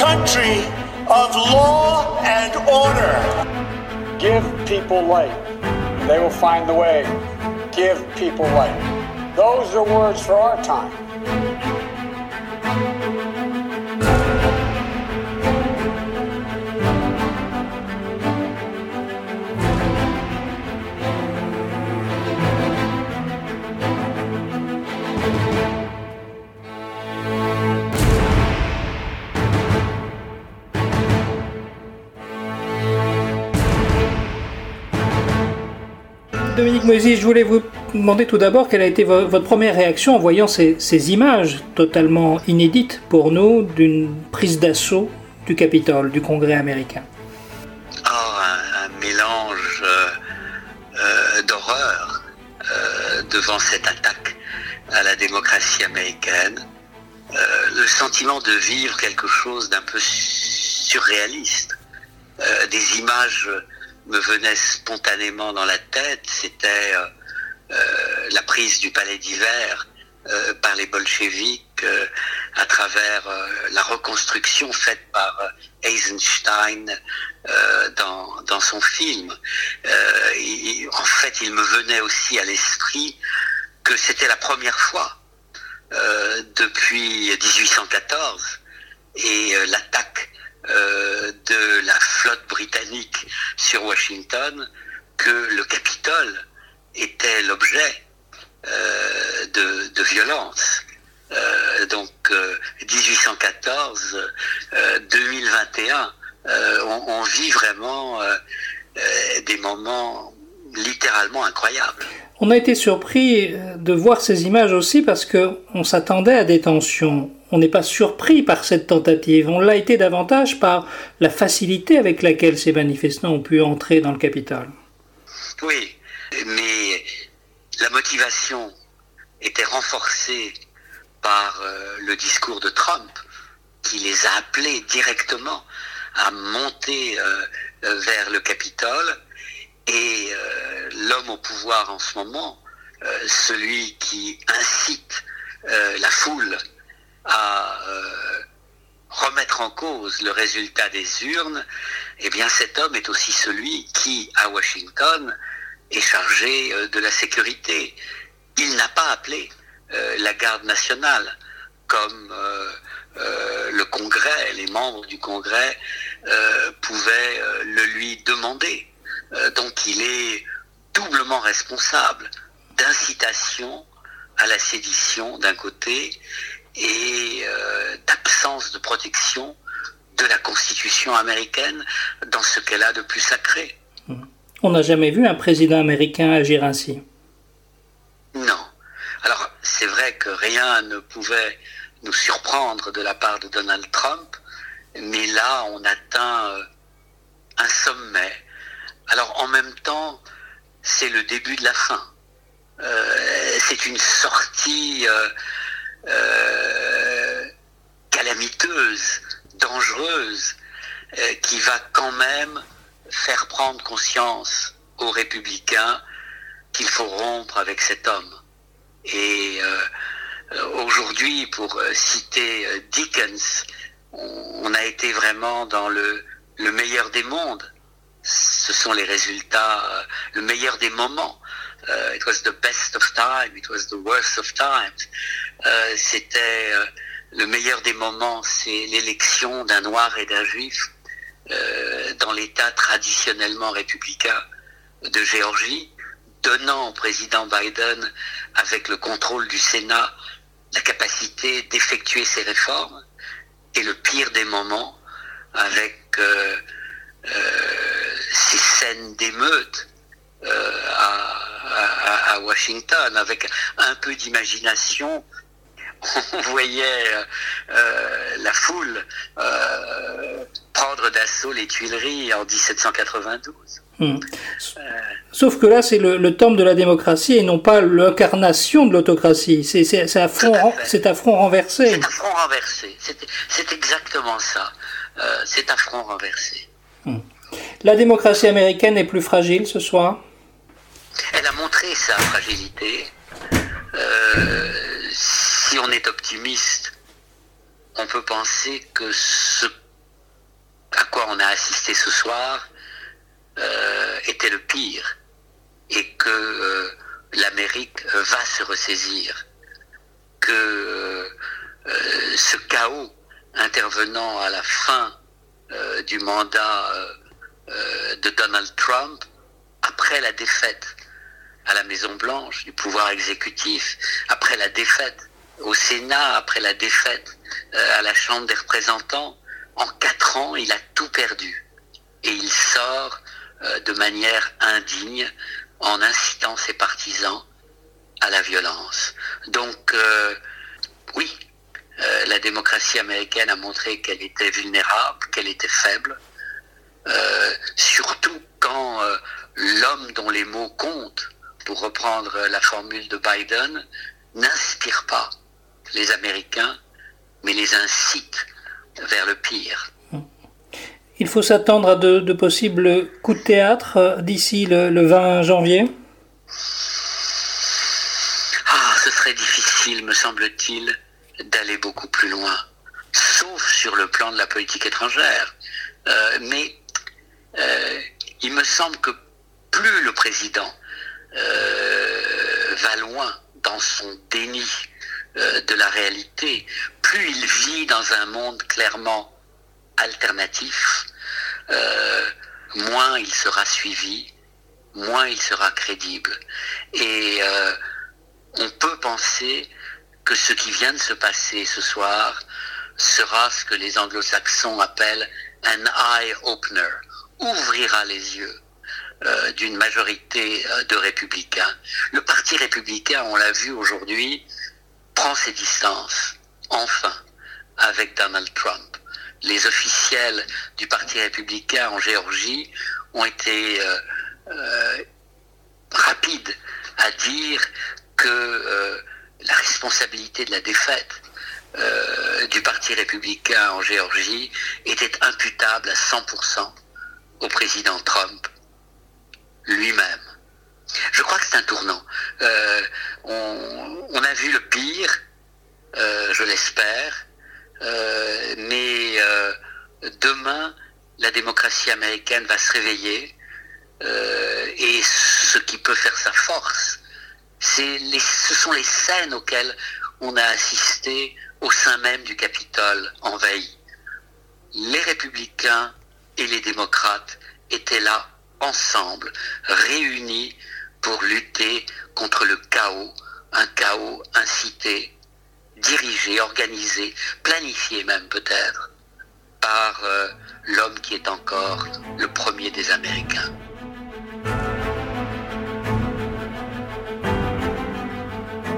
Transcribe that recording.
country of law and order. Give people light. They will find the way. Give people light. Those are words for our time. Dominique Moisy, je voulais vous demander tout d'abord quelle a été votre première réaction en voyant ces, images totalement inédites pour nous d'une prise d'assaut du Capitole, du Congrès américain. Oh, un, mélange euh, euh, d'horreur euh, devant cette attaque à la démocratie américaine, le sentiment de vivre quelque chose d'un peu surréaliste, des images me venait spontanément dans la tête, c'était euh, euh, la prise du palais d'hiver euh, par les bolcheviks à travers la reconstruction faite par Eisenstein dans, dans, son film. en fait, il me venait aussi à l'esprit que c'était la première fois depuis 1814 et l'attaque euh, de la flotte britannique sur Washington que le Capitole était l'objet euh, de, violence. Euh, donc 1814, 2021, on, on, vit vraiment des moments littéralement incroyables. On a été surpris de voir ces images aussi parce qu'on s'attendait à des tensions on n'est pas surpris par cette tentative, on l'a été davantage par la facilité avec laquelle ces manifestants ont pu entrer dans le Capitole. Oui, mais la motivation était renforcée par euh, le discours de Trump, qui les a appelés directement à monter euh, euh, vers le Capitole. Et l'homme au pouvoir en ce moment, celui qui incite la foule à euh, remettre en cause le résultat des urnes, eh bien cet homme est aussi celui qui, à Washington, est chargé euh, de la sécurité. Il n'a pas appelé euh, la garde nationale comme le Congrès, les membres du Congrès pouvaient le lui demander. donc il est doublement responsable d'incitation à la sédition d'un côté et euh, d'absence de protection de la Constitution américaine dans ce qu'elle a de plus sacré. On n'a jamais vu un président américain agir ainsi. Non. Alors, c'est vrai que rien ne pouvait nous surprendre de la part de Donald Trump, mais là, on atteint euh, un sommet. Alors, en même temps, c'est le début de la fin. Euh, c'est une sortie euh, calamiteuse, dangereuse, euh, qui va quand même faire prendre conscience aux républicains qu'il faut rompre avec cet homme. Et euh, aujourd'hui, pour citer Dickens, on, a été vraiment dans le meilleur des mondes. Ce sont les résultats, le meilleur des moments. It was the best of time, it was the worst of times. Euh, c'était euh, le meilleur des moments, c'est l'élection d'un noir et d'un juif euh, dans l'État traditionnellement républicain de Géorgie, donnant au président Biden, avec le contrôle du Sénat, la capacité d'effectuer ces réformes. Et le pire des moments, avec ces scènes d'émeute à, à, Washington, avec un peu d'imagination, on voyait euh, euh, la foule euh, prendre d'assaut les Tuileries en 1792. Hmm. Sauf que là, c'est le, le, temple de la démocratie et non pas l'incarnation de l'autocratie. C'est un, front, c'est un front renversé. C'est un front renversé. C'est exactement ça. c'est un front renversé. Hmm. La démocratie américaine est plus fragile ce soir? Elle a montré sa fragilité. Euh, si on est optimiste, on peut penser que ce quoi on a assisté ce soir euh, était le pire et que euh, l'Amérique va se ressaisir, que ce chaos intervenant à la fin du mandat de Donald Trump, après la défaite à la Maison Blanche du pouvoir exécutif, après la défaite au Sénat, après la défaite à la Chambre des représentants, en quatre ans, il a tout perdu. Et il sort euh, de manière indigne en incitant ses partisans à la violence. Donc, euh, oui, euh, la démocratie américaine a montré qu'elle était vulnérable, qu'elle était faible, surtout quand l'homme dont les mots comptent, pour reprendre la formule de Biden, n'inspire pas les Américains, mais les incite vers le pire. Il faut s'attendre à de, possibles coups de théâtre euh, d'ici le, 20 janvier? Ah, ce serait difficile, me semble-t-il, d'aller beaucoup plus loin, sauf sur le plan de la politique étrangère. Euh, mais euh, il me semble que plus le président va loin dans son déni euh, de la réalité, plus il vit dans un monde clairement alternatif, euh, moins il sera suivi, moins il sera crédible. Et euh, on peut penser que ce qui vient de se passer ce soir sera ce que les anglo-saxons appellent un eye-opener, ouvrira les yeux d'une majorité de républicains. Le Parti républicain, on l'a vu aujourd'hui, prend ses distances, enfin, avec Donald Trump. Les officiels du Parti républicain en Géorgie ont été euh, euh, rapides à dire que euh, la responsabilité de la défaite du Parti républicain en Géorgie était imputable à 100% au président Trump lui-même. Je crois que c'est un tournant. Euh, on, a vu le pire, euh, je l'espère, euh, mais demain, la démocratie américaine va se réveiller et ce qui peut faire sa force, les, ce sont les scènes auxquelles on a assisté au sein même du Capitole envahi. Les républicains et les démocrates étaient là ensemble, réunis pour lutter contre le chaos, un chaos incité, dirigé, organisé, planifié même peut-être, par euh, l'homme qui est encore le premier des Américains.